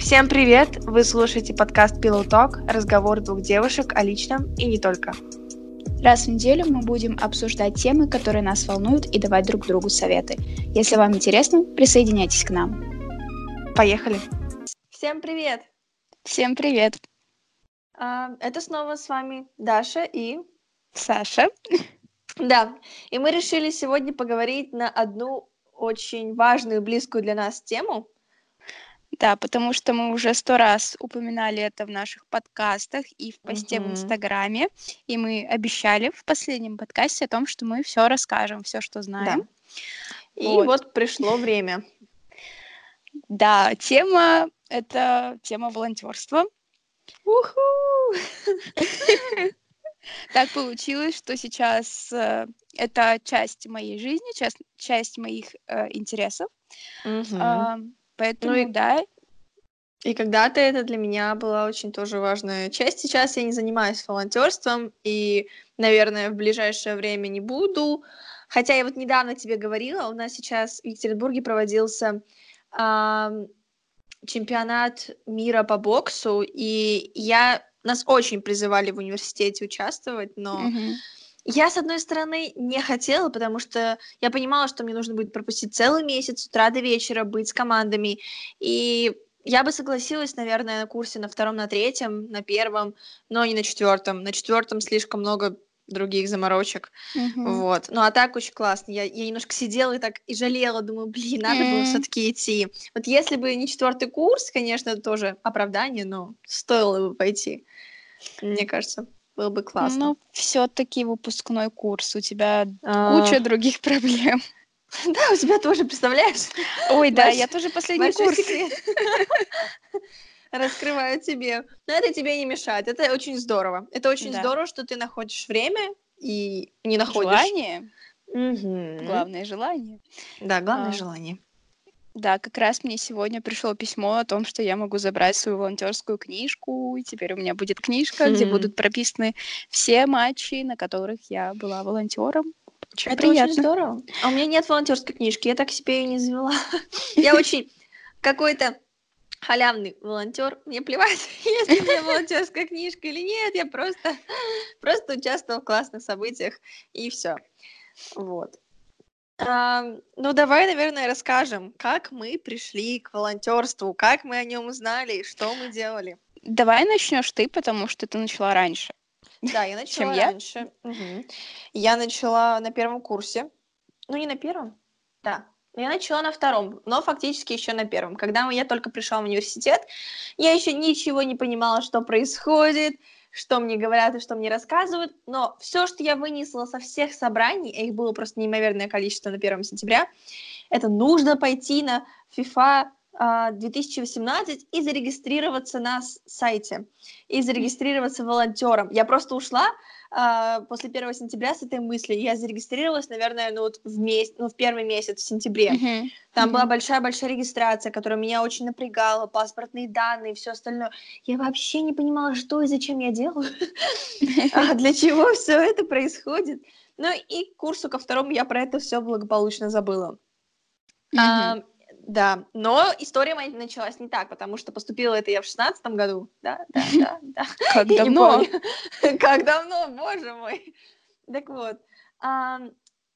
Всем привет! Вы слушаете подкаст Pillow Talk, разговор двух девушек о личном и не только. Раз в неделю мы будем обсуждать темы, которые нас волнуют, и давать друг другу советы. Если вам интересно, присоединяйтесь к нам. Поехали! Всем привет! Всем привет! А, это снова с вами Даша и Саша. Да, и мы решили сегодня поговорить на одну очень важную, близкую для нас тему. Да, потому что мы уже сто раз упоминали это в наших подкастах и в посте в Мгм. Инстаграме, и мы обещали в последнем подкасте о том, что мы все расскажем, все, что Да. знаем. И Вот. вот пришло время. Да, тема это тема волонтерства. Уху! Так получилось, что сейчас э, это часть моей жизни, часть, часть моих э, интересов. Мгм. А, поэтому, и- да, И когда-то это для меня была очень тоже важная часть. Сейчас я не занимаюсь волонтерством и, наверное, в ближайшее время не буду. Хотя я вот недавно тебе говорила, у нас сейчас в Екатеринбурге проводился ам, чемпионат мира по боксу, и я нас очень призывали в университете участвовать, но мгм. Я, с одной стороны, не хотела, потому что я понимала, что мне нужно будет пропустить целый месяц с утра до вечера, быть с командами. И я бы согласилась, наверное, на курсе на втором, на третьем, на первом, но не на четвертом. На четвертом слишком много других заморочек. Мгм. Вот. Ну а так очень классно. Я, я немножко сидела и так и жалела, думаю, блин, надо было М. все-таки идти. Вот если бы не четвертый курс, конечно, это тоже оправдание, но стоило бы пойти. Мне кажется, было бы классно. Ну, все-таки выпускной курс, у тебя А, куча других проблем. Да, у тебя тоже, представляешь? Ой, да, я тоже последний курс. Раскрываю тебе. Но это тебе не мешает. Это очень здорово. Это очень здорово, что ты находишь время и не находишь. Желание, главное желание. Да, главное А. желание. Да, как раз мне сегодня пришло письмо о том, что я могу забрать свою волонтерскую книжку, и теперь у меня будет книжка, где Хм. будут прописаны все матчи, на которых я была волонтером. Очень Это приятно. очень здорово. А у меня нет волонтерской книжки, я так себе ее не завела. Я очень какой-то халявный волонтер. Мне плевать, есть ли у меня волонтерская книжка или нет. Я просто, просто участвовала в классных событиях и все. Вот. А, ну, давай, наверное, расскажем, как мы пришли к волонтерству, как мы о нем узнали, что мы делали. Давай начнешь ты, потому что ты начала раньше. Да, я начала Чем я? раньше. Я начала на первом курсе. Ну, не на первом. Да. Я начала на втором, но фактически еще на первом. Когда я только пришла в университет, я еще ничего не понимала, что происходит, что мне говорят и что мне рассказывают. Но все, что я вынесла со всех собраний, а их было просто неимоверное количество на 1 сентября, это нужно пойти на FIFA а, 2018 и зарегистрироваться на сайте, и зарегистрироваться волонтером. Я просто ушла а, после 1 сентября с этой мыслью. Я зарегистрировалась, наверное, ну, вот в, месяц, ну, в первый месяц, в сентябре. Мгм. Там Мгм. была большая-большая регистрация, которая меня очень напрягала, паспортные данные, все остальное. Я вообще не понимала, что и зачем я делаю, а для чего все это происходит. Ну и к курсу ко второму я про это все благополучно забыла. А, Мгм. Да, но история моя началась не так, потому что поступила это я в шестнадцатом году. Да, да, да, да. Как Я давно? Как давно, боже мой. Так вот.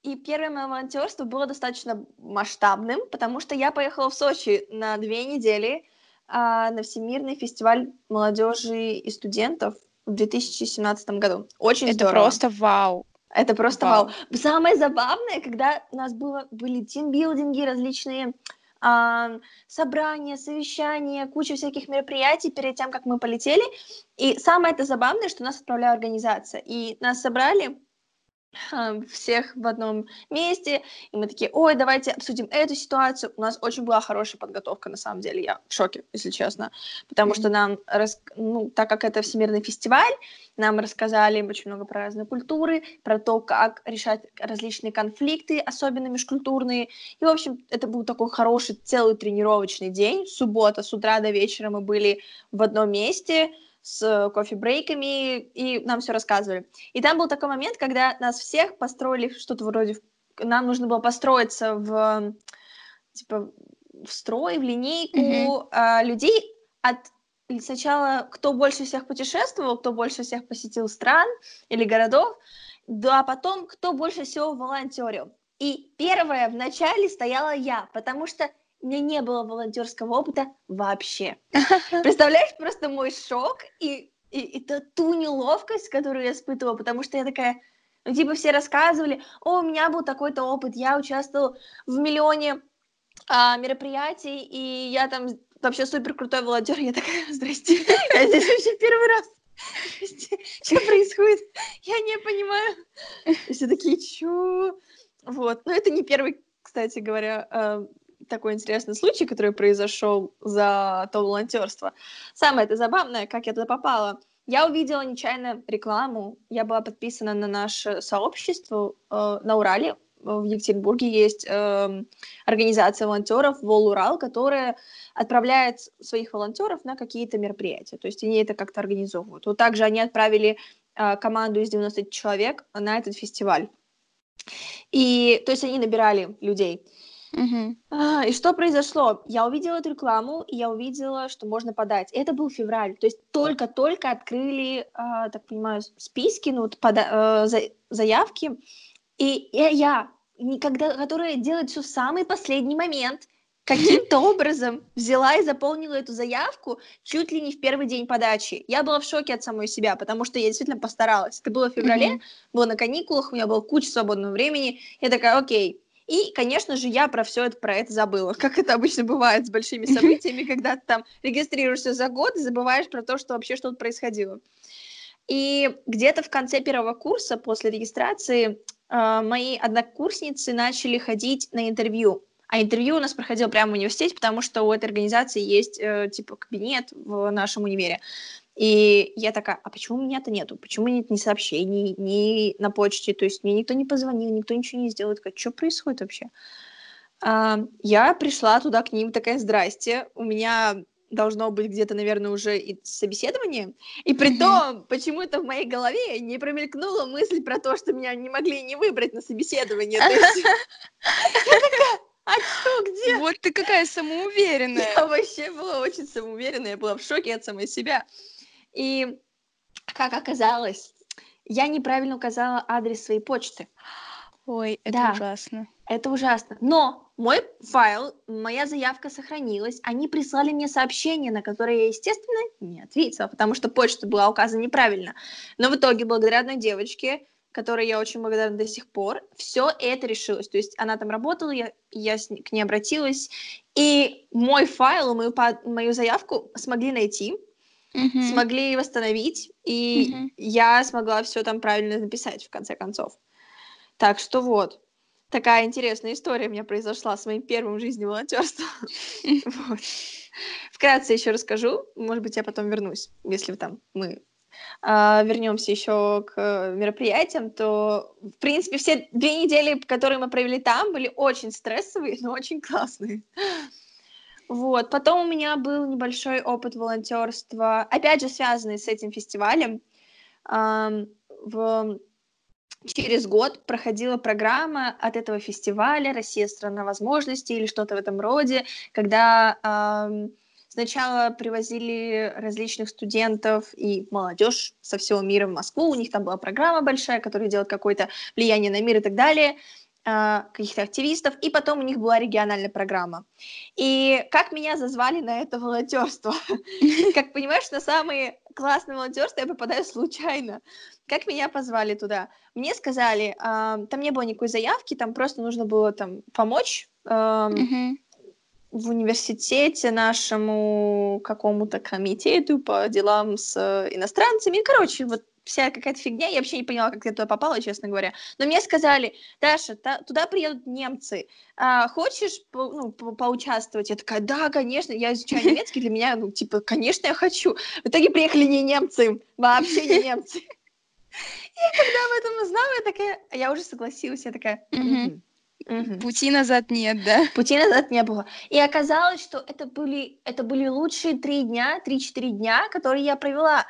И первое мое волонтерство было достаточно масштабным, потому что я поехала в Сочи на две недели а, на Всемирный фестиваль молодежи и студентов в 2017 году. Очень Это здорово. просто вау. Это просто Вау. вау. Самое забавное, когда у нас было, были тимбилдинги, различные а, собрания, совещания, куча всяких мероприятий перед тем, как мы полетели. И самое это забавное, что нас отправляла организация. И нас собрали всех в одном месте, и мы такие, ой, давайте обсудим эту ситуацию. У нас очень была хорошая подготовка, на самом деле, я в шоке, если честно, потому что нам, рас- ну, так как это всемирный фестиваль, нам рассказали очень много про разные культуры, про то, как решать различные конфликты, особенно межкультурные. И, в общем, это был такой хороший целый тренировочный день. Суббота, с утра до вечера мы были в одном месте, с кофе-брейками, и нам все рассказывали. И там был такой момент, когда нас всех построили что-то вроде... Нам нужно было построиться в, типа, в строй, в линейку Мгм. а, людей от сначала кто больше всех путешествовал, кто больше всех посетил стран или городов, да, а потом кто больше всего волонтерил. И первая в начале стояла я, потому что у меня не было волонтерского опыта вообще. Представляешь, просто мой шок и, и, и ту неловкость, которую я испытывала, потому что я такая, ну, типа, все рассказывали, о, у меня был такой-то опыт, я участвовал в миллионе а, мероприятий, и я там вообще супер крутой волонтер. Я такая, здрасте, я здесь вообще первый раз. Что происходит? Я не понимаю. И все такие, чё? Вот. Но это не первый, кстати говоря, э, такой интересный случай, который произошел за то волонтерство. Самое это забавное, как я туда попала. Я увидела нечаянно рекламу. Я была подписана на наше сообщество э, на Урале. В Екатеринбурге есть э, организация волонтеров Волурал, которая отправляет своих волонтеров на какие-то мероприятия. То есть они это как-то организовывают. Вот также они отправили э, команду из 90 человек на этот фестиваль. И, то есть они набирали людей. Uh-huh. А, и что произошло? Я увидела эту рекламу, и я увидела, что можно подать. Это был февраль, то есть только-только открыли, а, так понимаю, списки, ну, пода- а, за- заявки. И я, никогда, которая делает все в самый последний момент, каким-то образом взяла и заполнила эту заявку чуть ли не в первый день подачи. Я была в шоке от самой себя, потому что я действительно постаралась. Это было в феврале, mm-hmm. было на каникулах, у меня было куча свободного времени. Я такая, окей. И, конечно же, я про все это про это забыла, как это обычно бывает с большими событиями, когда ты там регистрируешься за год и забываешь про то, что вообще что-то происходило. И где-то в конце первого курса, после регистрации, э, мои однокурсницы начали ходить на интервью а интервью у нас проходило прямо в университете, потому что у этой организации есть, э, типа, кабинет в нашем универе. И я такая, а почему у меня-то нету? Почему нет ни сообщений, ни на почте? То есть мне никто не позвонил, никто ничего не сделал. Такая, что происходит вообще? А, я пришла туда к ним, такая, здрасте, у меня должно быть где-то, наверное, уже и собеседование. И при том, почему-то в моей голове не промелькнула мысль про то, что меня не могли не выбрать на собеседование. Я а что, где? Вот ты какая самоуверенная. Я вообще была очень самоуверенная, я была в шоке от самой себя. И, как оказалось, я неправильно указала адрес своей почты. Ой, это да, ужасно. Это ужасно. Но мой файл, моя заявка сохранилась. Они прислали мне сообщение, на которое я, естественно, не ответила, потому что почта была указана неправильно. Но в итоге, благодаря одной девочке, которой я очень благодарна до сих пор, все это решилось. То есть она там работала, я, я с, к ней обратилась, и мой файл, мою, мою заявку смогли найти, mm-hmm. смогли восстановить, и mm-hmm. я смогла все там правильно написать, в конце концов. Так что вот. Такая интересная история у меня произошла с моим первым в жизни волонтерством. Вкратце еще расскажу, может быть, я потом вернусь, если там мы а, вернемся еще к мероприятиям, то, в принципе, все две недели, которые мы провели там, были очень стрессовые, но очень классные. Вот. Потом у меня был небольшой опыт волонтерства, опять же, связанный с этим фестивалем. В... Через год проходила программа от этого фестиваля «Россия – страна возможностей» или что-то в этом роде, когда Сначала привозили различных студентов и молодежь со всего мира в Москву. У них там была программа большая, которая делает какое-то влияние на мир и так далее каких-то активистов, и потом у них была региональная программа. И как меня зазвали на это волонтерство? Как понимаешь, на самые классные волонтерства я попадаю случайно. Как меня позвали туда? Мне сказали, а, там не было никакой заявки, там просто нужно было там помочь в университете нашему какому-то комитету по делам с э, иностранцами. Короче, вот вся какая-то фигня, я вообще не поняла, как я туда попала, честно говоря. Но мне сказали, Даша, та, туда приедут немцы, а, хочешь по, ну, по поучаствовать? Я такая, да, конечно, я изучаю немецкий, для меня, ну, типа, конечно, я хочу. В итоге приехали не немцы, вообще не немцы. И когда об этом узнала, я такая, я уже согласилась, я такая, Угу. Пути назад нет, да? Пути назад не было. И оказалось, что это были, это были лучшие три дня, три-четыре дня, которые я провела.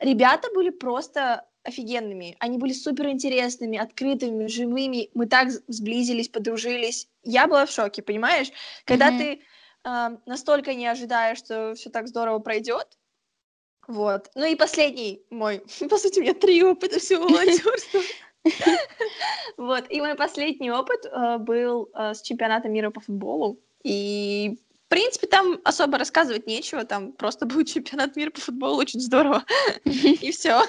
Ребята были просто офигенными. Они были супер интересными, открытыми, живыми. Мы так сблизились, подружились. Я была в шоке, понимаешь? Когда mm-hmm. ты э, настолько не ожидая, что все так здорово пройдет. Вот. Ну и последний мой, по сути, у меня три опыта всего волонтерства. Вот, и мой последний опыт э, был э, с чемпионата мира по футболу. И, принципе, там особо рассказывать нечего, там просто был чемпионат мира по футболу, очень здорово. И все.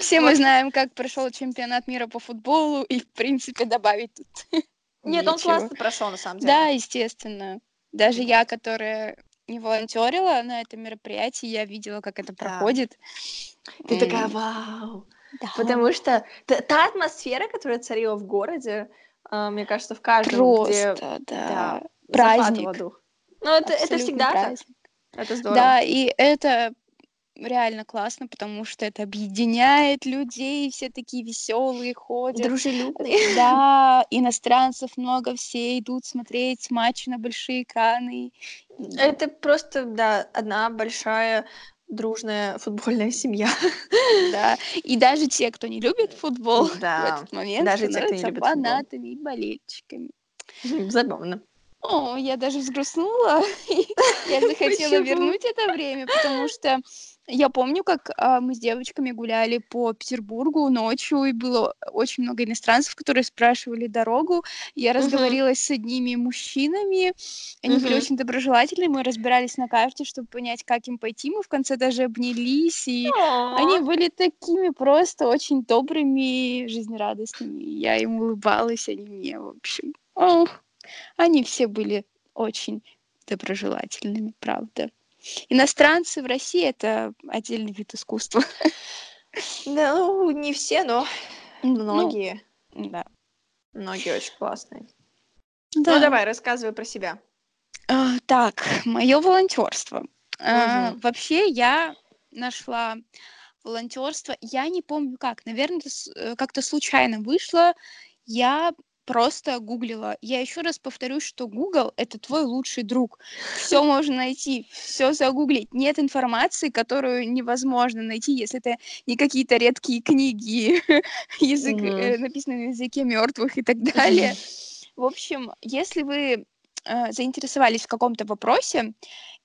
Все мы знаем, как прошел чемпионат мира по футболу, и, в принципе, добавить тут Нет, он классно прошел, на самом деле. Да, естественно. Даже я, которая не волонтерила на этом мероприятии, я видела, как это проходит. Ты такая, вау! Да. Потому что та, та атмосфера, которая царила в городе, э, мне кажется, в каждом, Просто, где, да, да праздник. Ну, это, это всегда праздник. так. Это здорово. Да, и это реально классно, потому что это объединяет людей, все такие веселые ходят. Дружелюбные. Да, иностранцев много, все идут смотреть матчи на большие экраны. Это просто, да, одна большая дружная футбольная семья. Да, и даже те, кто не любит футбол да. в этот момент, даже те, кто не любит фанатами футбол. и болельщиками. Забавно. О, я даже взгрустнула. я захотела вернуть это время, потому что я помню, как а, мы с девочками гуляли по Петербургу ночью, и было очень много иностранцев, которые спрашивали дорогу. Я разговорилась с одними мужчинами, они были очень доброжелательны, мы разбирались на карте, чтобы понять, как им пойти. Мы в конце даже обнялись, и они были такими просто очень добрыми, жизнерадостными. Я им улыбалась, они мне, в общем. Ох, они все были очень доброжелательными, правда. Иностранцы в России это отдельный вид искусства. Ну, не все, но многие. Ну, да. Многие очень классные. Да. Ну, давай, рассказывай про себя. А, так, мое волонтерство. Угу. А, вообще, я нашла волонтерство. Я не помню как. Наверное, э, как-то случайно вышло. Я просто гуглила. Я еще раз повторюсь, что Google это твой лучший друг. Все можно найти, все загуглить. Нет информации, которую невозможно найти, если это не какие-то редкие книги, язык, mm-hmm. написанные на языке мертвых и так далее. В общем, если вы э, заинтересовались в каком-то вопросе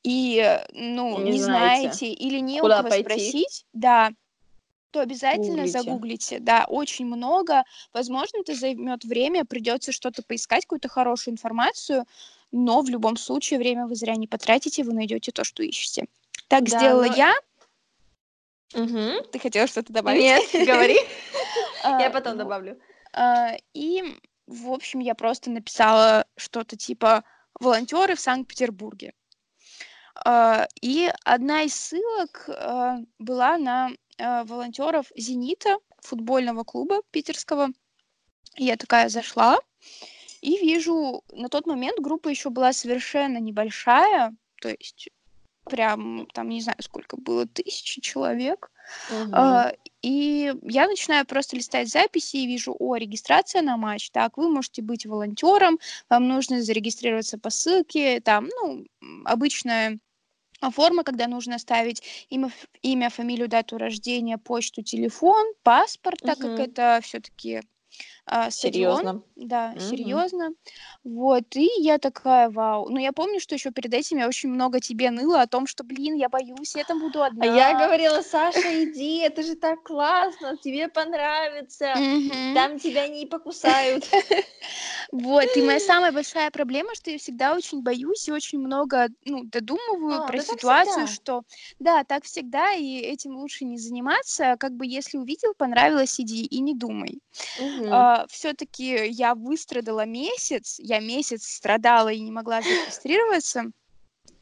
и, ну, не, не знаете или не Куда у кого пойти? спросить, да, то обязательно Гуглите. загуглите. Да, очень много. Возможно, это займет время, придется что-то поискать, какую-то хорошую информацию, но в любом случае время вы зря не потратите, вы найдете то, что ищете. Так да, сделала но... я. Угу. Ты хотела что-то добавить? Нет, говори. Я потом добавлю. А, и, в общем, я просто написала что-то типа «Волонтеры в Санкт-Петербурге». А, и одна из ссылок а, была на волонтеров «Зенита», футбольного клуба питерского. Я такая зашла и вижу, на тот момент группа еще была совершенно небольшая, то есть прям там не знаю сколько было тысячи человек uh-huh. а, и я начинаю просто листать записи и вижу о регистрация на матч так вы можете быть волонтером вам нужно зарегистрироваться по ссылке там ну обычная а форма, когда нужно ставить имя, имя, фамилию, дату рождения, почту, телефон, паспорт, так как это все-таки а, серьезно. Да, угу. серьезно. Вот, и я такая, вау. Но я помню, что еще перед этим я очень много тебе ныла о том, что, блин, я боюсь, я там буду одна. А я говорила, Саша, иди, это же так классно, тебе понравится, там тебя не покусают. Вот, и моя самая большая проблема, что я всегда очень боюсь и очень много, ну, додумываю а, про ситуацию, что, да, так всегда, и этим лучше не заниматься, как бы, если увидел, понравилось, иди и не думай. А, все-таки я выстрадала месяц, я месяц страдала и не могла зарегистрироваться.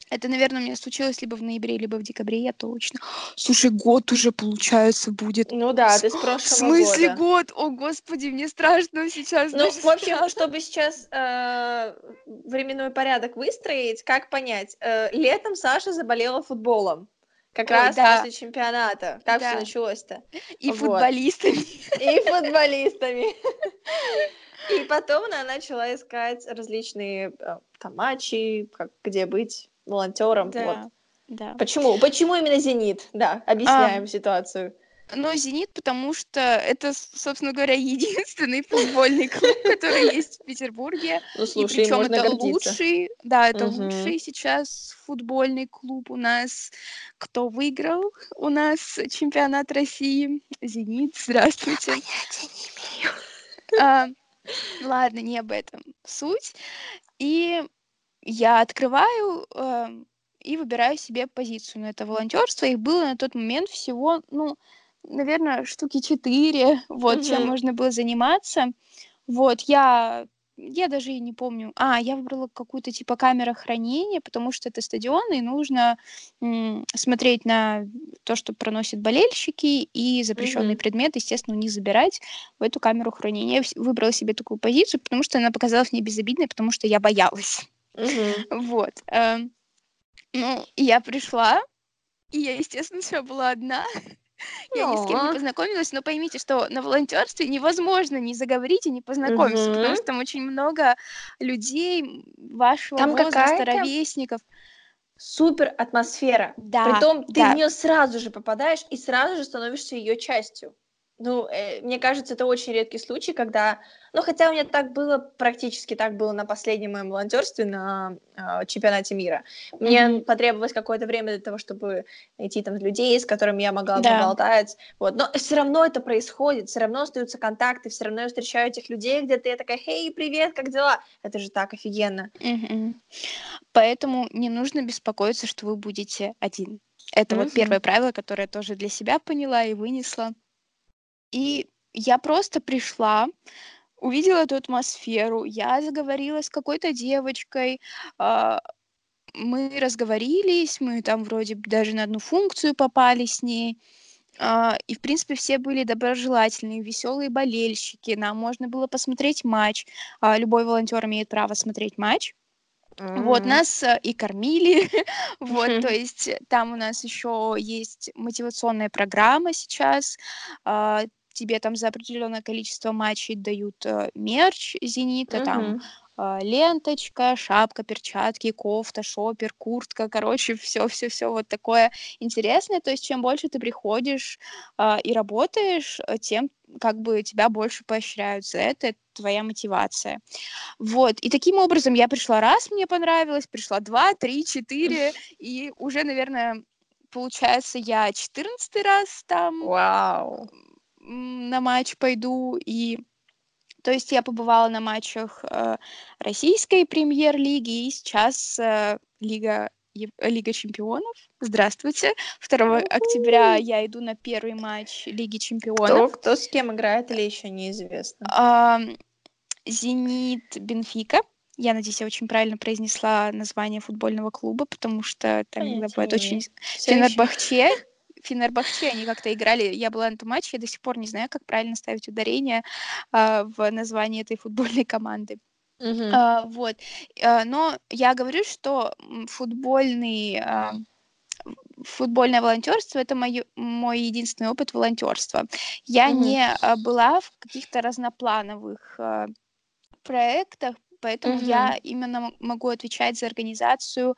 Это, наверное, у меня случилось либо в ноябре, либо в декабре, я точно. Слушай, год уже, получается, будет. Ну да, ты с прошлого В смысле года. год? О, господи, мне страшно сейчас. Ну, в общем, страшно. чтобы сейчас э, временной порядок выстроить, как понять? Э, летом Саша заболела футболом. Как Ой, раз да. после чемпионата. Как да. все началось-то? И вот. футболистами. И футболистами. И потом она начала искать различные э, там матчи, как, где быть волонтером. Да. Вот. Да. Почему? Почему именно Зенит? Да, объясняем а, ситуацию. Ну, «Зенит», потому что это, собственно говоря, единственный футбольный клуб, который есть в Петербурге. Ну, И слушай, причем можно это гордиться. лучший, да, это Мгм. лучший сейчас футбольный клуб у нас. Кто выиграл у нас чемпионат России? «Зенит», здравствуйте. Понятия не имею. А, ладно, не об этом суть. И я открываю а, и выбираю себе позицию на это волонтерство. Их было на тот момент всего, ну, наверное, штуки четыре, вот, чем Мгм. можно было заниматься. Вот, я, я даже и не помню. А, я выбрала какую-то типа камера хранения, потому что это стадион, и нужно м, смотреть на то, что проносят болельщики, и запрещенные Мгм. предметы, естественно, не забирать в эту камеру хранения. Я выбрала себе такую позицию, потому что она показалась мне безобидной, потому что я боялась. Мгм. Вот. эм, Ну, я пришла, и я, естественно, вся была одна. Я ни с кем не познакомилась, но поймите, что на волонтерстве невозможно не заговорить и не познакомиться, потому Мгм. что там очень много людей вашего Там возраста, ровесников. супер атмосфера. Да, Притом ты да. в нее сразу же попадаешь и сразу же становишься ее частью. Ну, э, мне кажется, это очень редкий случай, когда... Ну, хотя у меня так было, практически так было на последнем моем волонтерстве на э, чемпионате мира. Мне Мгм. потребовалось какое-то время для того, чтобы найти там людей, с которыми я могла Да. поболтать. Вот. Но все равно это происходит, все равно остаются контакты, все равно я встречаю этих людей где-то, я такая, хей, привет, как дела? Это же так офигенно. Мгм. Поэтому не нужно беспокоиться, что вы будете один. Это вот Мгм. первое правило, которое я тоже для себя поняла и вынесла. И я просто пришла, увидела эту атмосферу, я заговорила с какой-то девочкой, а, мы разговорились, мы там вроде даже на одну функцию попали с ней. А, и, в принципе, все были доброжелательные, веселые болельщики. Нам можно было посмотреть матч. А, любой волонтер имеет право смотреть матч. Вот, М. нас э, и кормили. Вот, то есть там у нас еще есть мотивационная программа сейчас. Тебе там за определенное количество матчей дают э, мерч Зенита, там Мгм. а, ленточка, шапка, перчатки, кофта, шопер, куртка, короче, все, все, все вот такое интересное. То есть чем больше ты приходишь а, и работаешь, э, тем как бы тебя больше поощряют за это, это твоя мотивация. Вот, и таким образом я пришла раз, мне понравилось, пришла два, три, четыре, и уже, наверное, получается, я четырнадцатый раз там Вау. м, на матч пойду, и то есть я побывала на матчах э, российской премьер-лиги, и сейчас э, Лига, Лига чемпионов. Здравствуйте. 2 октября я иду на первый матч Лиги Кто, чемпионов. кто с кем играет или еще неизвестно? Ам, Зенит Бенфика. Я надеюсь, я очень правильно произнесла название футбольного клуба, потому что там Понятия бывает очень... Фенербахче. Фенербахче, они как-то играли. Я была на этом матче, я до сих пор не знаю, как правильно ставить ударение а, в названии этой футбольной команды. Мгм. А, вот. А, но я говорю, что футбольный, а, футбольное волонтерство это моё- мой единственный опыт волонтерства. Я Мгм. не а, была в каких-то разноплановых а, проектах, поэтому я Мгм. именно могу отвечать за организацию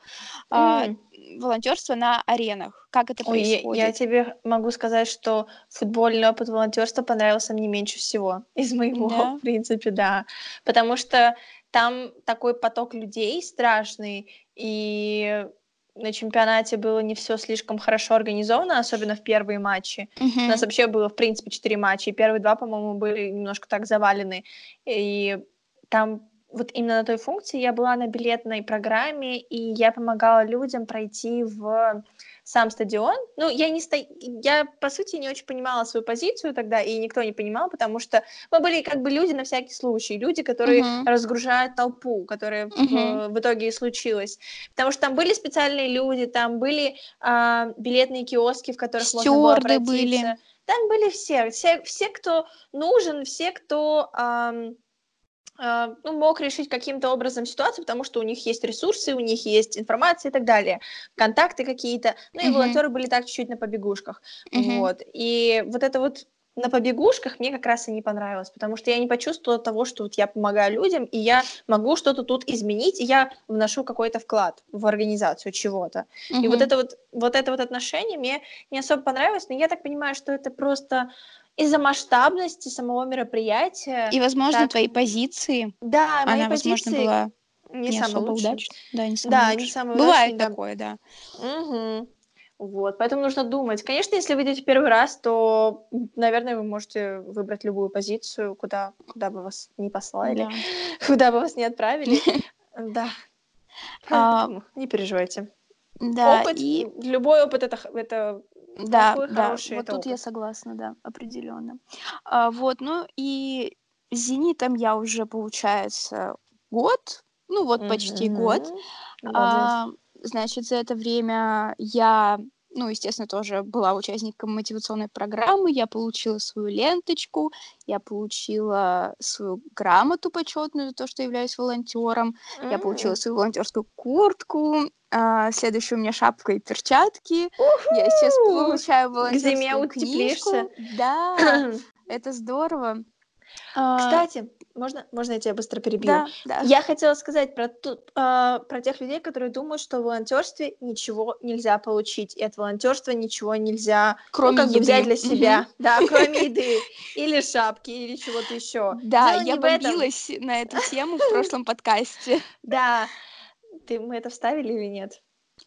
а, М. волонтерства на аренах. Как это Ой, я, я происходит? тебе могу сказать, что футбольный опыт волонтерства понравился мне меньше всего из моего, Да. в принципе, да. Потому что там такой поток людей страшный, и на чемпионате было не все слишком хорошо организовано, особенно в первые матчи. У нас вообще было, в принципе, четыре матча, и первые два, по-моему, были немножко так завалены. И там вот именно на той функции я была на билетной программе, и я помогала людям пройти в сам стадион. Ну, я не сто... я, по сути, не очень понимала свою позицию тогда, и никто не понимал, потому что мы были как бы люди на всякий случай, люди, которые Мгм. разгружают толпу, которая в, Мгм. в итоге и случилась. Потому что там были специальные люди, там были а, билетные киоски, в которых можно было Стюарды были. обратиться. Там были все, все, все, кто нужен, все, кто а, ну, мог решить каким-то образом ситуацию, потому что у них есть ресурсы, у них есть информация и так далее, контакты какие-то. Ну и Мгм. волонтеры были так чуть-чуть на побегушках. Мгм. Вот. И вот это вот на побегушках мне как раз и не понравилось, потому что я не почувствовала того, что вот я помогаю людям, и я могу что-то тут изменить, и я вношу какой-то вклад в организацию чего-то. Mm-hmm. И вот это вот, вот это вот отношение мне не особо понравилось, но я так понимаю, что это просто из-за масштабности самого мероприятия. И, возможно, так... твои позиции. Да, мои она, позиции... возможно, была не, не особо удачной. Да, не самая да, не самая Бывает удачной, такое, да. да. Угу. Вот, поэтому нужно думать. Конечно, если вы идете первый раз, то, наверное, вы можете выбрать любую позицию, куда, куда бы вас не послали, да. куда бы вас не отправили. Да. А, не переживайте. Да, опыт, и... любой опыт это, это да, плохой, да, вот тут опыт. я согласна, да, определенно. А, вот, ну и с «Зенитом» я уже, получается, год, ну вот почти год. А, значит, за это время я ну, естественно, тоже была участником мотивационной программы, я получила свою ленточку, я получила свою грамоту почетную за то, что являюсь волонтером, mm-hmm. я получила свою волонтерскую куртку, а, следующая у меня шапка и перчатки, uh-huh! я сейчас получаю волонтерскую книжку. Да, это здорово. А, Кстати, можно, можно я тебя быстро перебью? Да, да. Я хотела сказать про, ту, э, про тех людей, которые думают, что в волонтерстве ничего нельзя получить, и от волонтерства ничего нельзя ну, кроме ну, как еды. взять для себя, mm-hmm. да, кроме еды, или шапки, или чего-то еще. Да, я бомбилась на эту тему в прошлом подкасте. Да, ты мы это вставили или нет?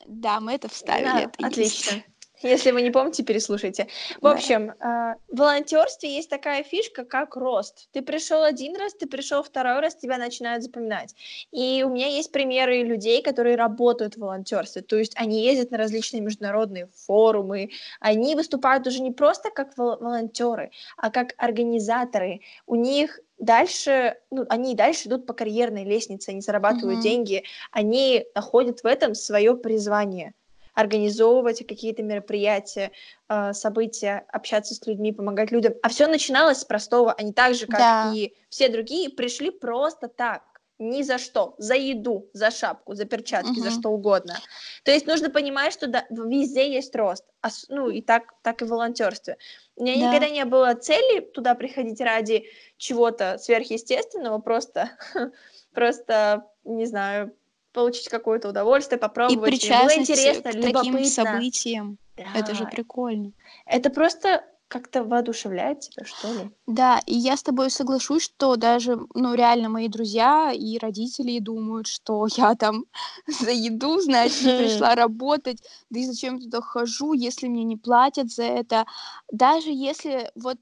Да, мы это вставили. Отлично. Если вы не помните, переслушайте. В да. общем, э, в волонтерстве есть такая фишка, как рост. Ты пришел один раз, ты пришел второй раз, тебя начинают запоминать. И у меня есть примеры людей, которые работают в волонтерстве. То есть они ездят на различные международные форумы, они выступают уже не просто как вол- волонтеры, а как организаторы. У них дальше, ну, они и дальше идут по карьерной лестнице, они зарабатывают mm-hmm. деньги, они находят в этом свое призвание организовывать какие-то мероприятия, э, события, общаться с людьми, помогать людям. А все начиналось с простого. Они так же, как да. и все другие, пришли просто так ни за что, за еду, за шапку, за перчатки, угу. за что угодно. То есть нужно понимать, что да, везде есть рост, а, ну и так, так и в волонтерстве. У меня да. никогда не было цели туда приходить ради чего-то сверхъестественного, просто, просто, не знаю, получить какое-то удовольствие, попробовать. И причастность было интересно, к таким событиям. Да. Это же прикольно. Это просто как-то воодушевляет тебя, что ли? Да, и я с тобой соглашусь, что даже, ну, реально мои друзья и родители думают, что я там за еду, значит, пришла работать, да и зачем туда хожу, если мне не платят за это. Даже если вот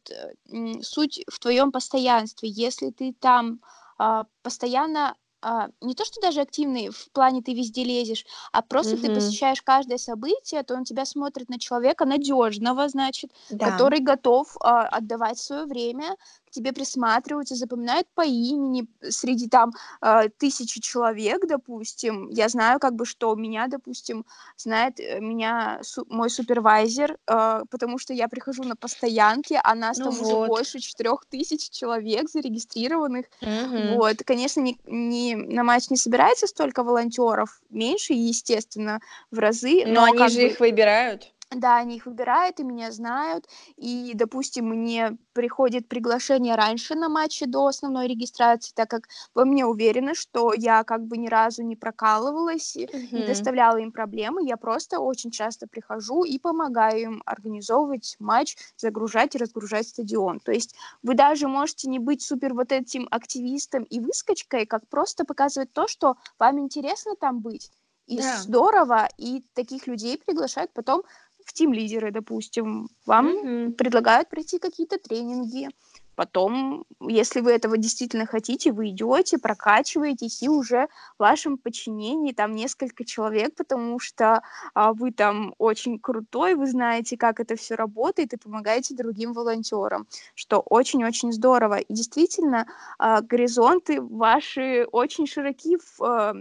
суть в твоем постоянстве, если ты там а, постоянно а, не то, что даже активный в плане ты везде лезешь, а просто ты посещаешь каждое событие, то он тебя смотрит на человека надежного, значит, Да. который готов а, отдавать свое время, тебе присматриваются, запоминают по имени среди там э, тысячи человек, допустим. Я знаю, как бы, что меня, допустим, знает э, меня су- мой супервайзер, э, потому что я прихожу на постоянке, а нас ну там вот. уже больше четырех тысяч человек зарегистрированных. Угу. Вот, конечно, не, не, на матч не собирается столько волонтеров, меньше, естественно, в разы. Но, но они же бы... их выбирают. Да, они их выбирают и меня знают. И, допустим, мне приходит приглашение раньше на матче до основной регистрации, так как во мне уверены, что я как бы ни разу не прокалывалась, mm-hmm. не доставляла им проблемы. Я просто очень часто прихожу и помогаю им организовывать матч, загружать и разгружать стадион. То есть вы даже можете не быть супер вот этим активистом и выскочкой, как просто показывать то, что вам интересно там быть. И да. здорово, и таких людей приглашают потом в тим-лидеры, допустим, вам mm-hmm. предлагают пройти какие-то тренинги. Потом, если вы этого действительно хотите, вы идете, прокачиваетесь, и уже в вашем подчинении там несколько человек, потому что а, вы там очень крутой, вы знаете, как это все работает, и помогаете другим волонтерам, что очень-очень здорово. И действительно, а, горизонты ваши очень широки в а,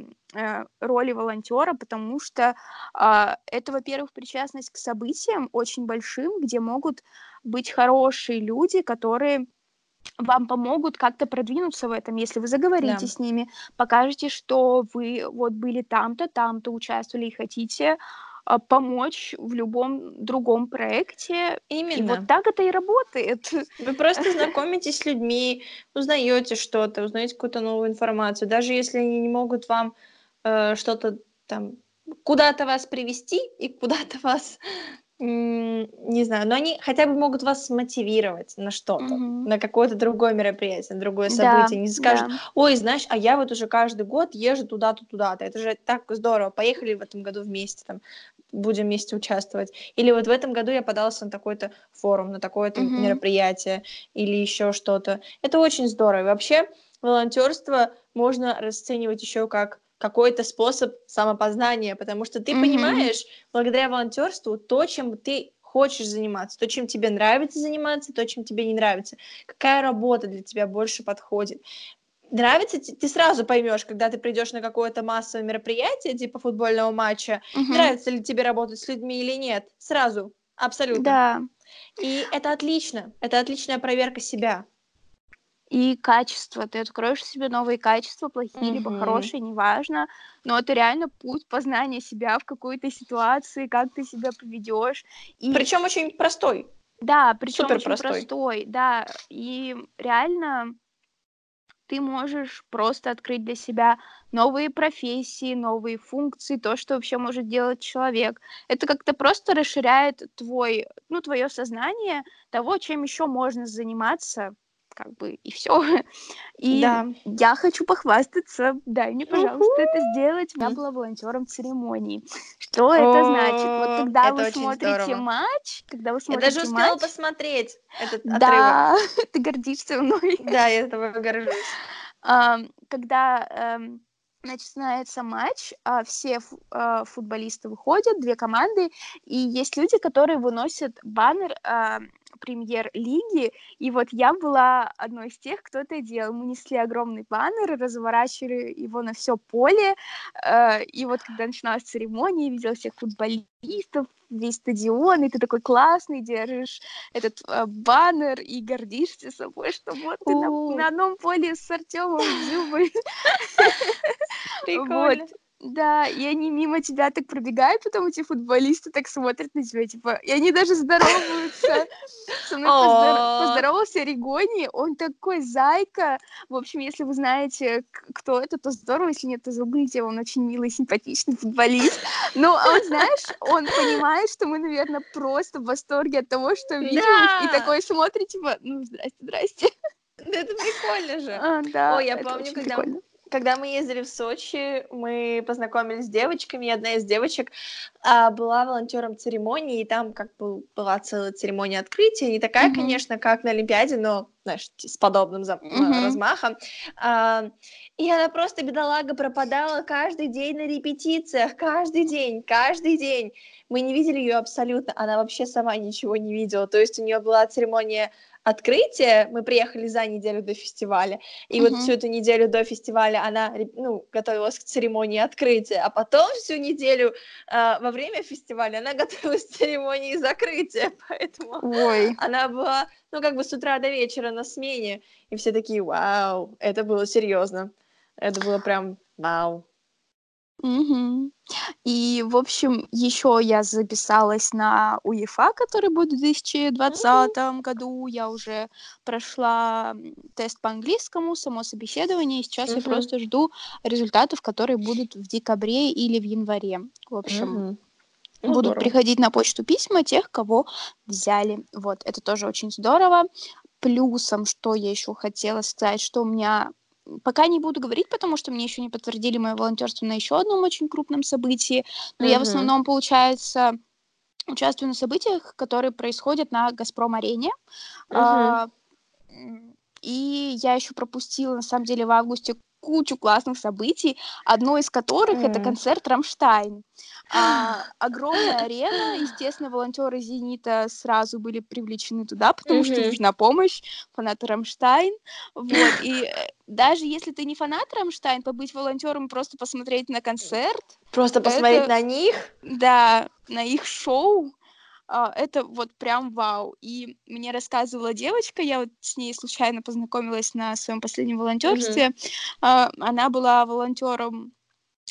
роли волонтера, потому что э, это, во-первых, причастность к событиям очень большим, где могут быть хорошие люди, которые вам помогут как-то продвинуться в этом, если вы заговорите да. с ними, покажете, что вы вот были там-то, там-то участвовали и хотите а, помочь в любом другом проекте. Именно. И вот так это и работает. Вы просто знакомитесь с людьми, узнаете что-то, узнаете какую-то новую информацию. Даже если они не могут вам э, что-то там куда-то вас привести и куда-то вас не знаю, но они хотя бы могут вас мотивировать на что-то, Мгм. на какое-то другое мероприятие, на другое Да, событие. Не скажут, да. ой, знаешь, а я вот уже каждый год езжу туда-то, туда-то. Это же так здорово. Поехали в этом году вместе, там, будем вместе участвовать. Или вот в этом году я подался на такой-то форум, на такое-то Мгм. мероприятие или еще что-то. Это очень здорово. И вообще волонтерство можно расценивать еще как какой-то способ самопознания, потому что ты Мгм. понимаешь, благодаря волонтерству, то, чем ты хочешь заниматься, то, чем тебе нравится заниматься, то, чем тебе не нравится, какая работа для тебя больше подходит. Нравится, ты сразу поймешь, когда ты придешь на какое-то массовое мероприятие, типа футбольного матча, Мгм. нравится ли тебе работать с людьми или нет. Сразу, абсолютно. Да. И это отлично, это отличная проверка себя. И качество. Ты откроешь себе новые качества, плохие либо Мгм. хорошие, неважно. Но это реально путь познания себя в какой-то ситуации, как ты себя поведешь. И Причем очень простой. да, причем супер очень простой. простой, да. И реально ты можешь просто открыть для себя новые профессии, новые функции, то, что вообще может делать человек. Это как-то просто расширяет твой, ну, твое сознание того, чем еще можно заниматься, как бы, и все. И Да. я хочу похвастаться. Дай мне, пожалуйста, это сделать. Я была волонтером церемонии. Что это значит? Вот О, когда вы смотрите здорово. матч, когда вы Я смотрите даже успела матч, посмотреть этот отрывок. да, ты гордишься мной. Да, я этого горжусь. Когда эм, начинается матч, а, все а, футболисты выходят, две команды, и есть люди, которые выносят баннер а, премьер-лиги, и вот я была одной из тех, кто это делал. Мы несли огромный баннер, разворачивали его на все поле, э, и вот когда начиналась церемония, видела всех футболистов, весь стадион, и ты такой классный, держишь этот э, баннер и гордишься собой, что вот ты на одном поле с Артемом Дзюбой. Прикольно. Да, и они мимо тебя так пробегают, потом эти футболисты так смотрят на тебя, типа, и они даже здороваются. Со мной поздоровался Ригони, он такой зайка. В общем, если вы знаете, кто это, то здорово, если нет, то загуглите, он очень милый, симпатичный футболист. Ну, а он, знаешь, он понимает, что мы, наверное, просто в восторге от того, что видим, и такой смотрит, типа, ну, здрасте, здрасте. Да Это прикольно же. А, да, Ой, я помню, когда прикольно. Когда мы ездили в Сочи, мы познакомились с девочками, и одна из девочек а, была волонтером церемонии, и там как бы была целая церемония открытия, не такая, Мгм. конечно, как на Олимпиаде, но, знаешь, с подобным за- а, Мгм. размахом. А, и она просто, бедолага, пропадала каждый день на репетициях, каждый день, каждый день. Мы не видели ее абсолютно, она вообще сама ничего не видела, то есть у нее была церемония открытия, мы приехали за неделю до фестиваля, и вот Мгм. всю эту неделю до фестиваля она ну, готовилась к церемонии открытия, а потом всю неделю а, во время фестиваля она готовилась к церемонии закрытия, поэтому Ой. она была, ну, как бы с утра до вечера на смене, и все такие, вау, это было серьезно, это было прям вау. Мгм. И, в общем, еще я записалась на УЕФА, который будет в 2020 году. Я уже прошла м, тест по английскому, само собеседование, и сейчас я Мгм. просто жду результатов, которые будут в декабре или в январе. В общем, Мгм. Ну, будут здорово. приходить на почту письма тех, кого взяли. Вот, это тоже очень здорово. Плюсом, что я еще хотела сказать, что у меня пока не буду говорить, потому что мне еще не подтвердили мое волонтерство на еще одном очень крупном событии, но я в основном, получается, участвую на событиях, которые происходят на Газпром-арене. Мгм. А, И я еще пропустила, на самом деле, в августе кучу классных событий, одно из которых это М. концерт Рамштайн. А, огромная арена, естественно, волонтеры Зенита сразу были привлечены туда, потому что Мгм. нужна помощь, фанаты Рамштайн. Вот, и э, даже если ты не фанат Рамштайн, побыть волонтером, просто посмотреть на концерт, Просто посмотреть это- на них. да, на их шоу, это вот прям вау. И мне рассказывала девочка, я вот с ней случайно познакомилась на своем последнем волонтерстве. Она была волонтером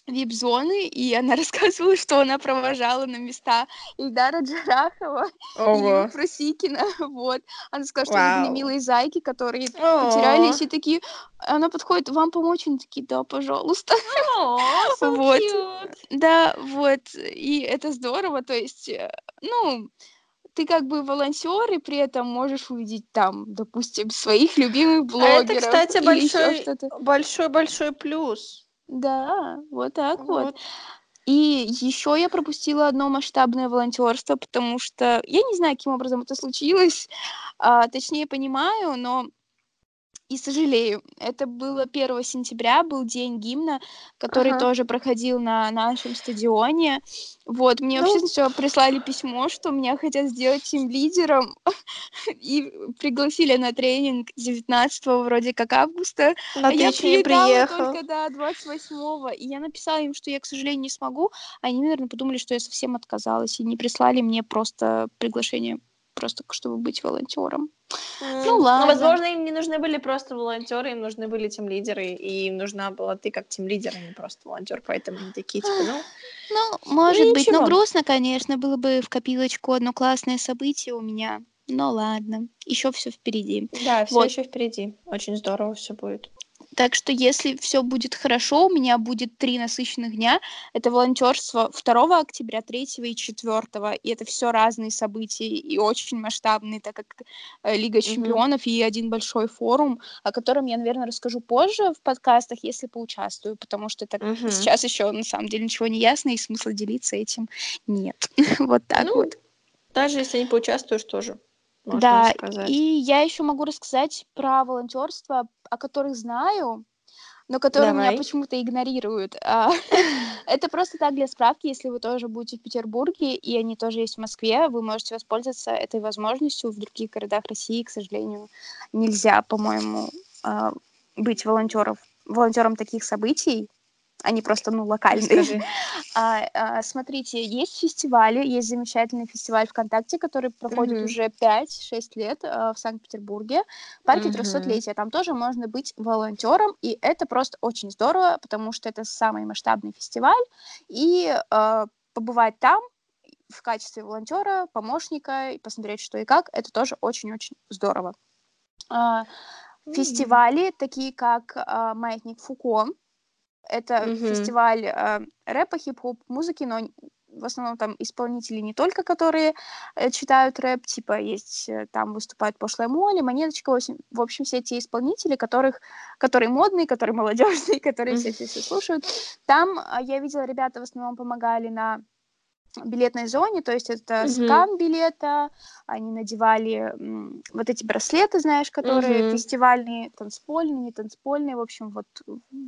вип-зоны, и она рассказывала, что она провожала на места Ильдара Джарахова Ого. и Просикина, вот. Она сказала, что Вау. они милые зайки, которые О. потерялись, и такие... Она подходит, вам помочь? Они такие, да, пожалуйста. О, so вот. Да, вот. И это здорово, то есть, э, ну, ты как бы волонтер, и при этом можешь увидеть там, допустим, своих любимых блогеров. А это, кстати, большой, большой, большой плюс. Да, вот так вот. вот. И еще я пропустила одно масштабное волонтерство, потому что я не знаю, каким образом это случилось, а, точнее понимаю, но и сожалею. Это было 1 сентября, был день гимна, который ага. тоже проходил на нашем стадионе. Вот, мне ну... вообще сначала прислали письмо, что меня хотят сделать тем лидером, и пригласили на тренинг 19 вроде как августа. На а я приехала только до 28-го, и я написала им, что я, к сожалению, не смогу. Они, наверное, подумали, что я совсем отказалась, и не прислали мне просто приглашение, просто чтобы быть волонтером. Mm. Ну ладно. Ну, возможно, им не нужны были просто волонтеры, им нужны были тем лидеры, и им нужна была ты как тем лидер, а не просто волонтер, поэтому они такие типа, ну. Ну, может ну, быть, ну грустно, конечно, было бы в копилочку одно классное событие у меня. Но ладно, еще все впереди. Да, все вот. еще впереди. Очень здорово все будет. Так что если все будет хорошо, у меня будет три насыщенных дня. Это волонтерство 2 октября, 3 и 4. И это все разные события и очень масштабные, так как э, Лига чемпионов mm-hmm. и один большой форум, о котором я, наверное, расскажу позже в подкастах, если поучаствую, потому что это mm-hmm. сейчас еще на самом деле ничего не ясно, и смысла делиться этим нет. вот так ну, вот. Даже если не поучаствуешь, тоже можно да, сказать. и я еще могу рассказать про волонтерство, о которых знаю, но которые Давай. меня почему-то игнорируют. А, это просто так для справки, если вы тоже будете в Петербурге, и они тоже есть в Москве, вы можете воспользоваться этой возможностью. В других городах России, к сожалению, нельзя, по-моему, а, быть волонтером, волонтером таких событий они просто, ну, локальные. А, а, смотрите, есть фестивали, есть замечательный фестиваль ВКонтакте, который проходит mm-hmm. уже 5-6 лет а, в Санкт-Петербурге, парке mm-hmm. 300-летия. Там тоже можно быть волонтером, и это просто очень здорово, потому что это самый масштабный фестиваль, и а, побывать там в качестве волонтера, помощника, и посмотреть, что и как, это тоже очень-очень здорово. А, фестивали, такие как а, Маятник Фуко, это mm-hmm. фестиваль э, рэпа, хип-хоп, музыки, но в основном там исполнители не только, которые э, читают рэп, типа есть э, там выступают пошлая Молли, Монеточка, в общем, в общем все те исполнители, которых, которые модные, которые молодежные, которые mm-hmm. все, все, все слушают. Там э, я видела, ребята в основном помогали на билетной зоне, то есть это mm-hmm. скан билета, они надевали м, вот эти браслеты, знаешь, которые mm-hmm. фестивальные, танцпольные, не танцпольные, в общем, вот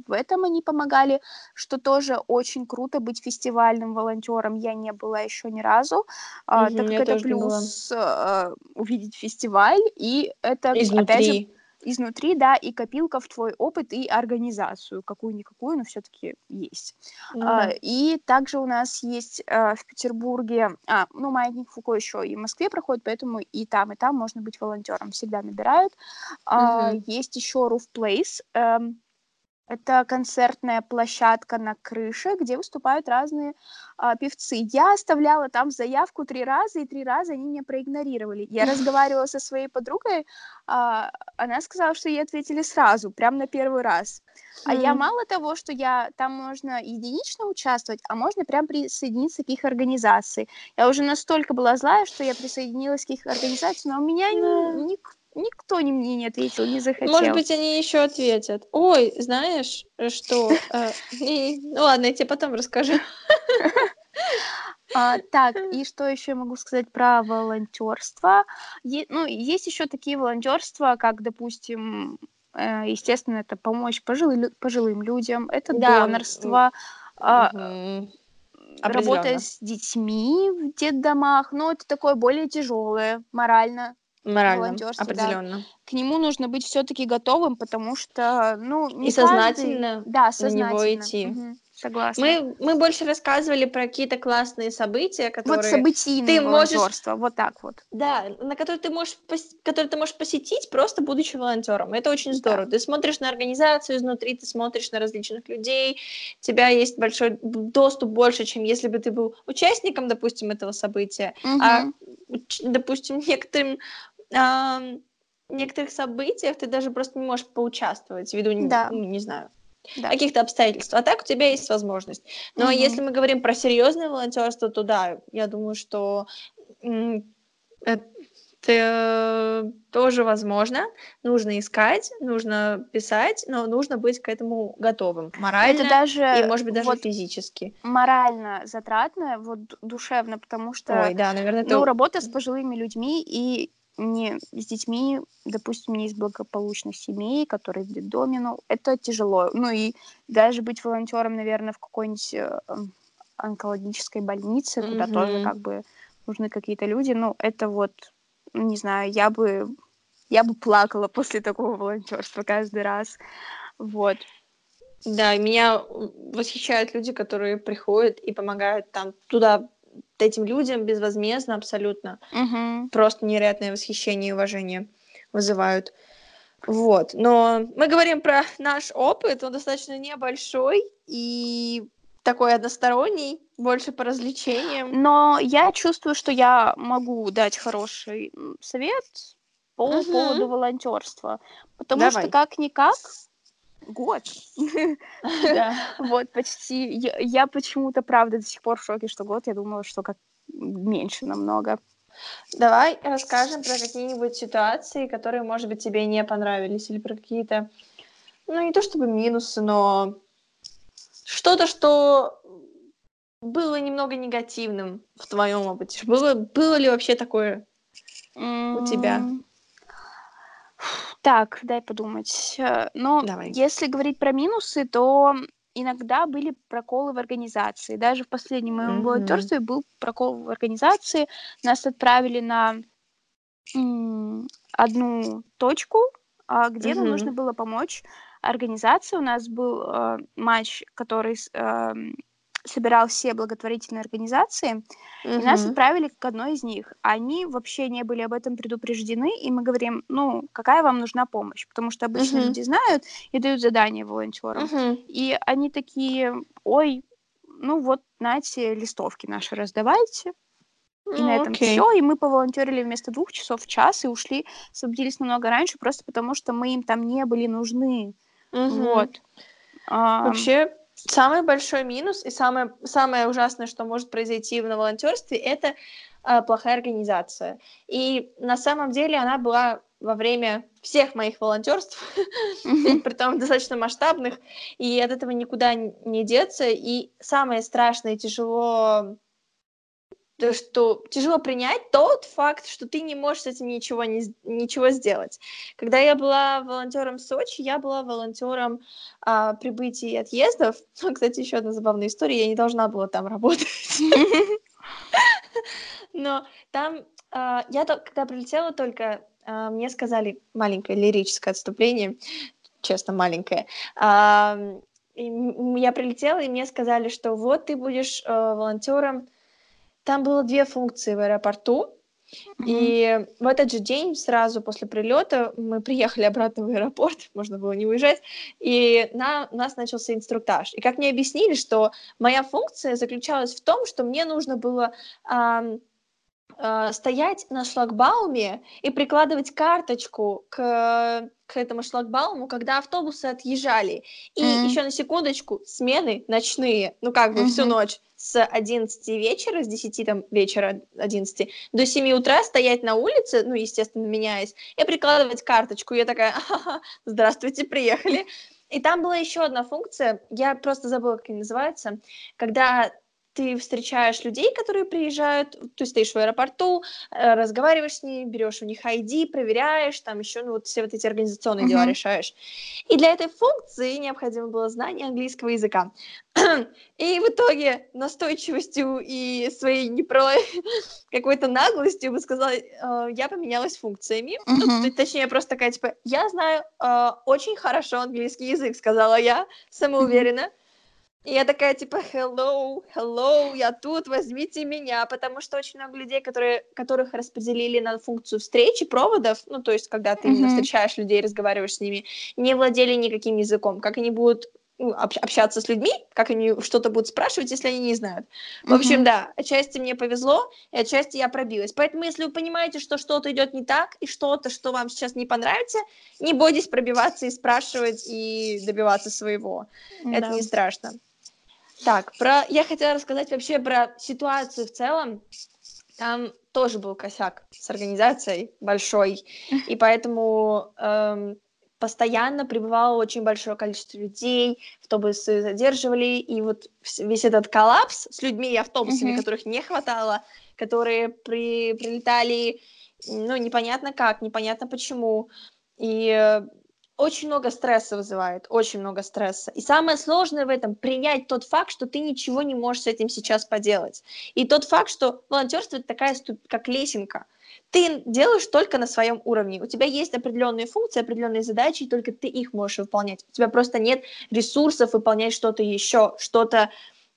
в этом они помогали, что тоже очень круто быть фестивальным волонтером. Я не была еще ни разу, mm-hmm, так как это плюс а, увидеть фестиваль, и это, Изнутри. опять же, изнутри, да, и копилка в твой опыт и организацию, какую-никакую, но все-таки есть. Mm-hmm. А, и также у нас есть а, в Петербурге, а, ну, Маятник Фуко еще и в Москве проходит, поэтому и там, и там можно быть волонтером, всегда набирают. Mm-hmm. А, есть еще Roof Place, эм, это концертная площадка на крыше, где выступают разные а, певцы. Я оставляла там заявку три раза, и три раза они меня проигнорировали. Я разговаривала со своей подругой, а, она сказала, что ей ответили сразу, прям на первый раз. А я мало того, что я там можно единично участвовать, а можно прям присоединиться к их организации. Я уже настолько была злая, что я присоединилась к их организации, но у меня mm. никто Никто не мне не ответил, не захотел. Может быть, они еще ответят. Ой, знаешь, что? Э, ну ладно, я тебе потом расскажу. А, так, и что еще я могу сказать про волонтерство? Е- ну, есть еще такие волонтерства, как, допустим, э, естественно, это помощь пожилым, пожилым людям, это да. донорство, угу. работа с детьми в детдомах, но это такое более тяжелое морально, Морально, определенно. Да. К нему нужно быть все-таки готовым, потому что, ну, не и каждый... сознательно, да, сознательно на него идти. Угу. согласна. Мы, мы больше рассказывали про какие-то классные события, которые... Вот событийное ты волонтерство, можешь... вот так вот. Да, на которые ты можешь, пос... которые ты можешь посетить, просто будучи волонтером. Это очень здорово. Да. Ты смотришь на организацию изнутри, ты смотришь на различных людей, у тебя есть большой доступ больше, чем если бы ты был участником, допустим, этого события. Угу. А, допустим, некоторым... Некоторых событиях ты даже просто не можешь поучаствовать ввиду, да. не, не знаю, да. каких-то обстоятельств. А так у тебя есть возможность. Но угу. если мы говорим про серьезное волонтерство, то да, я думаю, что это тоже возможно. Нужно искать, нужно писать, но нужно быть к этому готовым. Морально это даже, и, может быть, даже вот физически. Морально затратно, вот душевно, потому что Ой, да, наверное, ну, это... работа с пожилыми людьми и не с детьми, допустим, не из благополучных семей, которые в детдоме, ну, это тяжело. Ну и даже быть волонтером, наверное, в какой-нибудь э, онкологической больнице, mm-hmm. куда тоже как бы нужны какие-то люди, ну, это вот, не знаю, я бы, я бы плакала после такого волонтерства каждый раз, вот. Да, меня восхищают люди, которые приходят и помогают там туда этим людям безвозмездно абсолютно. Угу. Просто невероятное восхищение и уважение вызывают. Вот. Но мы говорим про наш опыт, он достаточно небольшой и такой односторонний, больше по развлечениям. Но я чувствую, что я могу дать хороший совет по угу. поводу волонтерства. Потому Давай. что как-никак год. Вот, почти. Я почему-то, правда, до сих пор в шоке, что год. Я думала, что как меньше намного. Давай расскажем про какие-нибудь ситуации, которые, может быть, тебе не понравились, или про какие-то, ну, не то чтобы минусы, но что-то, что было немного негативным в твоем опыте. Было, было ли вообще такое у тебя? Так, дай подумать. Э, но Давай. если говорить про минусы, то иногда были проколы в организации. Даже в последнем моем mm-hmm. волонтерстве был прокол в организации. Нас отправили на одну точку, а, где mm-hmm. нам нужно было помочь организации. У нас был э, матч, который э, собирал все благотворительные организации, угу. и нас отправили к одной из них. Они вообще не были об этом предупреждены, и мы говорим, ну, какая вам нужна помощь? Потому что обычно угу. люди знают и дают задания волонтерам. Угу. И они такие, ой, ну вот, знаете, листовки наши раздавайте. И ну, на этом окей. все. И мы поволонтерили вместо двух часов в час и ушли, освободились намного раньше, просто потому что мы им там не были нужны. Угу. Вот. Вообще, Самый большой минус и самое, самое ужасное, что может произойти на волонтерстве, это э, плохая организация. И на самом деле она была во время всех моих волонтерств, притом достаточно масштабных, и от этого никуда не деться. И самое страшное и тяжело что тяжело принять тот факт, что ты не можешь с этим ничего, не, ничего сделать. Когда я была волонтером в Сочи, я была волонтером а, прибытий и отъездов. Ну, кстати, еще одна забавная история, я не должна была там работать. Но там а, я когда прилетела только, а, мне сказали маленькое лирическое отступление, честно, маленькое. Я прилетела, и мне сказали, что вот ты будешь волонтером там было две функции в аэропорту. Mm-hmm. И в этот же день, сразу после прилета, мы приехали обратно в аэропорт, можно было не уезжать, и на, у нас начался инструктаж. И как мне объяснили, что моя функция заключалась в том, что мне нужно было э, э, стоять на шлагбауме и прикладывать карточку к, к этому шлагбауму, когда автобусы отъезжали. И mm-hmm. еще на секундочку, смены ночные, ну как бы mm-hmm. всю ночь с 11 вечера, с 10 там, вечера 11 до 7 утра стоять на улице, ну, естественно, меняясь, и прикладывать карточку. Я такая, здравствуйте, приехали. И там была еще одна функция, я просто забыла, как она называется, когда ты встречаешь людей, которые приезжают, ты стоишь в аэропорту, э, разговариваешь с ними, берешь у них ID, проверяешь, там еще ну, вот все вот эти организационные uh-huh. дела решаешь. И для этой функции необходимо было знание английского языка. И в итоге настойчивостью и своей непро какой-то наглостью бы сказала, э, я поменялась функциями. Uh-huh. Ну, точнее, я просто такая, типа, я знаю э, очень хорошо английский язык, сказала я, самоуверенно. Uh-huh И я такая, типа, hello, hello, я тут, возьмите меня, потому что очень много людей, которые, которых распределили на функцию встречи, проводов, ну, то есть, когда ты mm-hmm. встречаешь людей, разговариваешь с ними, не владели никаким языком, как они будут ну, общаться с людьми, как они что-то будут спрашивать, если они не знают. В общем, mm-hmm. да, отчасти мне повезло, и отчасти я пробилась. Поэтому, если вы понимаете, что что-то идет не так, и что-то, что вам сейчас не понравится, не бойтесь пробиваться и спрашивать, и добиваться своего. Mm-hmm. Это не страшно. Так, про... я хотела рассказать вообще про ситуацию в целом. Там тоже был косяк с организацией большой, и поэтому эм, постоянно прибывало очень большое количество людей, автобусы задерживали, и вот весь этот коллапс с людьми и автобусами, mm-hmm. которых не хватало, которые при, прилетали, ну, непонятно как, непонятно почему, и э, очень много стресса вызывает, очень много стресса. И самое сложное в этом принять тот факт, что ты ничего не можешь с этим сейчас поделать. И тот факт, что волонтерство это такая ступ... как лесенка ты делаешь только на своем уровне. У тебя есть определенные функции, определенные задачи, и только ты их можешь выполнять. У тебя просто нет ресурсов выполнять что-то еще, что-то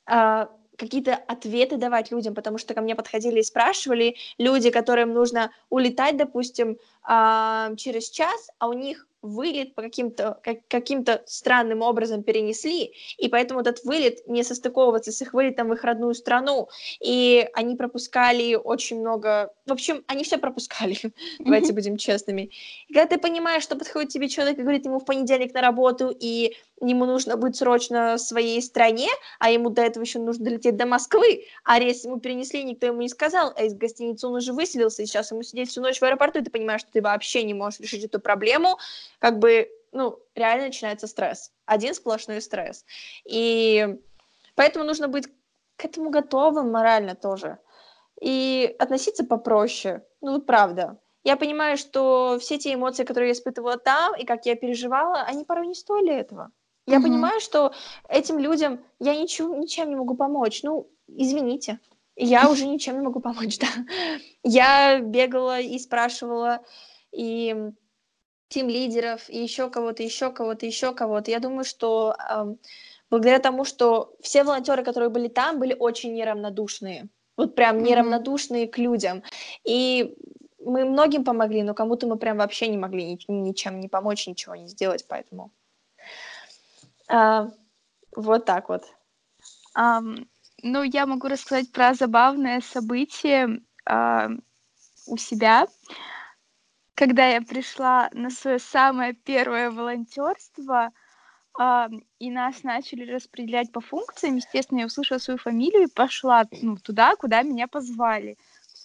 э, какие-то ответы давать людям, потому что ко мне подходили и спрашивали люди, которым нужно улетать, допустим, э, через час, а у них вылет по каким-то как, каким-то странным образом перенесли, и поэтому этот вылет не состыковывается с их вылетом в их родную страну, и они пропускали очень много, в общем, они все пропускали, давайте будем честными. И когда ты понимаешь, что подходит тебе человек и говорит ему в понедельник на работу, и ему нужно быть срочно в своей стране, а ему до этого еще нужно долететь до Москвы, а рейс ему перенесли, никто ему не сказал, а из гостиницы он уже выселился, и сейчас ему сидеть всю ночь в аэропорту, и ты понимаешь, что ты вообще не можешь решить эту проблему, как бы, ну, реально начинается стресс. Один сплошной стресс. И поэтому нужно быть к этому готовым морально тоже. И относиться попроще. Ну, вот правда. Я понимаю, что все те эмоции, которые я испытывала там, и как я переживала, они порой не стоили этого. Я mm-hmm. понимаю, что этим людям я ничего, ничем не могу помочь. Ну, извините. Я уже ничем не могу помочь, да. Я бегала и спрашивала, и тим-лидеров, и еще кого-то, еще кого-то, еще кого-то. Я думаю, что э, благодаря тому, что все волонтеры, которые были там, были очень неравнодушные. Вот прям неравнодушные mm-hmm. к людям. И мы многим помогли, но кому-то мы прям вообще не могли ни- ничем не помочь, ничего не сделать, поэтому... А, вот так вот. Um, ну, я могу рассказать про забавное событие uh, у себя когда я пришла на свое самое первое волонтерство, э, и нас начали распределять по функциям, естественно, я услышала свою фамилию и пошла ну, туда, куда меня позвали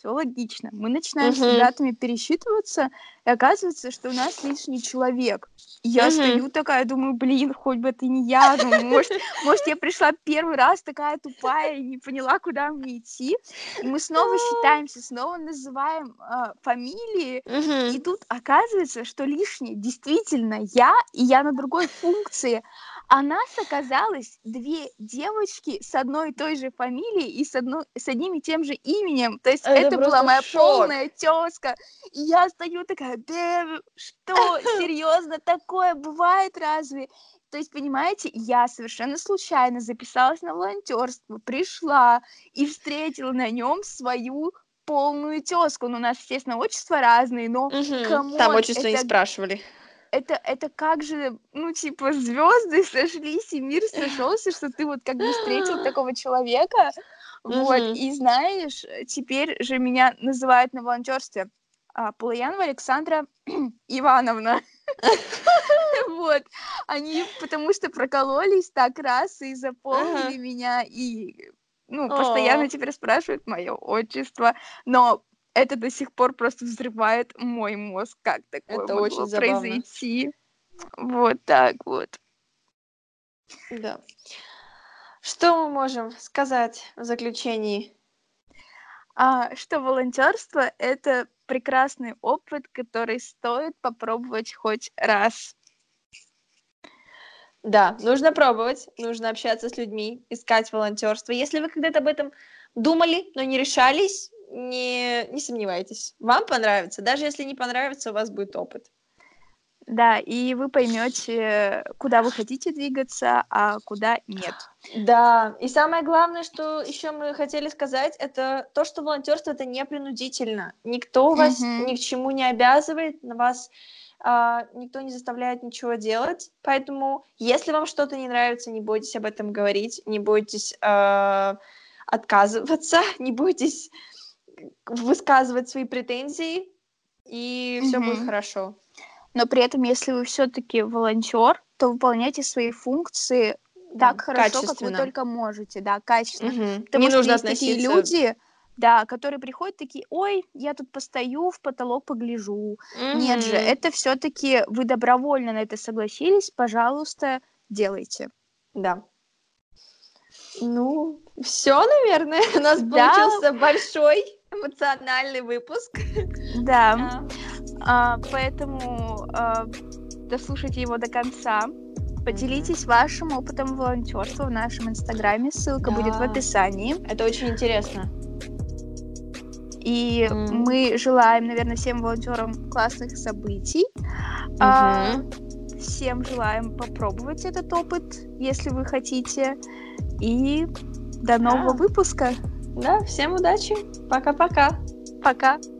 все логично. Мы начинаем uh-huh. с ребятами пересчитываться, и оказывается, что у нас лишний человек. И я uh-huh. стою такая, думаю, блин, хоть бы это не я, ну, может, может, я пришла первый раз такая тупая и не поняла, куда мне идти. И мы снова считаемся, снова называем э, фамилии, uh-huh. и тут оказывается, что лишнее действительно я, и я на другой функции а нас оказалось две девочки с одной и той же фамилией и с, одно, с одним и тем же именем. То есть это, это была моя шок. полная тезка. И я стою такая, да что, серьезно, такое бывает разве? То есть, понимаете, я совершенно случайно записалась на волонтерство, пришла и встретила на нем свою полную тезку. Ну, у нас, естественно, отчества разные, но угу. кому Там отчество это... не спрашивали это, это как же, ну, типа, звезды сошлись, и мир сошелся, что ты вот как бы встретил такого человека. Вот, и знаешь, теперь же меня называют на волонтерстве а, Полуянова Александра Ивановна. Вот. Они потому что прокололись так раз и заполнили меня, и ну, постоянно теперь спрашивают мое отчество. Но это до сих пор просто взрывает мой мозг, как такое это могло очень забавно. произойти. Вот так вот. Да. Что мы можем сказать в заключении? А, что волонтерство это прекрасный опыт, который стоит попробовать хоть раз. Да, нужно пробовать, нужно общаться с людьми, искать волонтерство. Если вы когда-то об этом думали, но не решались, не, не сомневайтесь. Вам понравится. Даже если не понравится, у вас будет опыт. Да, и вы поймете, куда вы хотите двигаться, а куда нет. Да, и самое главное, что еще мы хотели сказать, это то, что волонтерство это не принудительно. Никто вас mm-hmm. ни к чему не обязывает, на вас а, никто не заставляет ничего делать. Поэтому, если вам что-то не нравится, не бойтесь об этом говорить, не бойтесь а, отказываться, не бойтесь высказывать свои претензии, и mm-hmm. все будет хорошо но при этом, если вы все-таки волонтер, то выполняйте свои функции да, так хорошо, как вы только можете, да, качественно. Угу. Потому Не что нужно есть относиться... такие люди, да, которые приходят такие, ой, я тут постою, в потолок погляжу. mm Нет же, это все-таки вы добровольно на это согласились, пожалуйста, делайте. Да. Ну, все, наверное, у нас да. получился большой эмоциональный выпуск. Да. А, поэтому а, дослушайте его до конца. Поделитесь вашим опытом волонтерства в нашем инстаграме. Ссылка да. будет в описании. Это очень интересно. И mm. мы желаем, наверное, всем волонтерам классных событий. Mm-hmm. А, всем желаем попробовать этот опыт, если вы хотите. И до нового да. выпуска. Да, всем удачи. Пока-пока. Пока. -пока. Пока.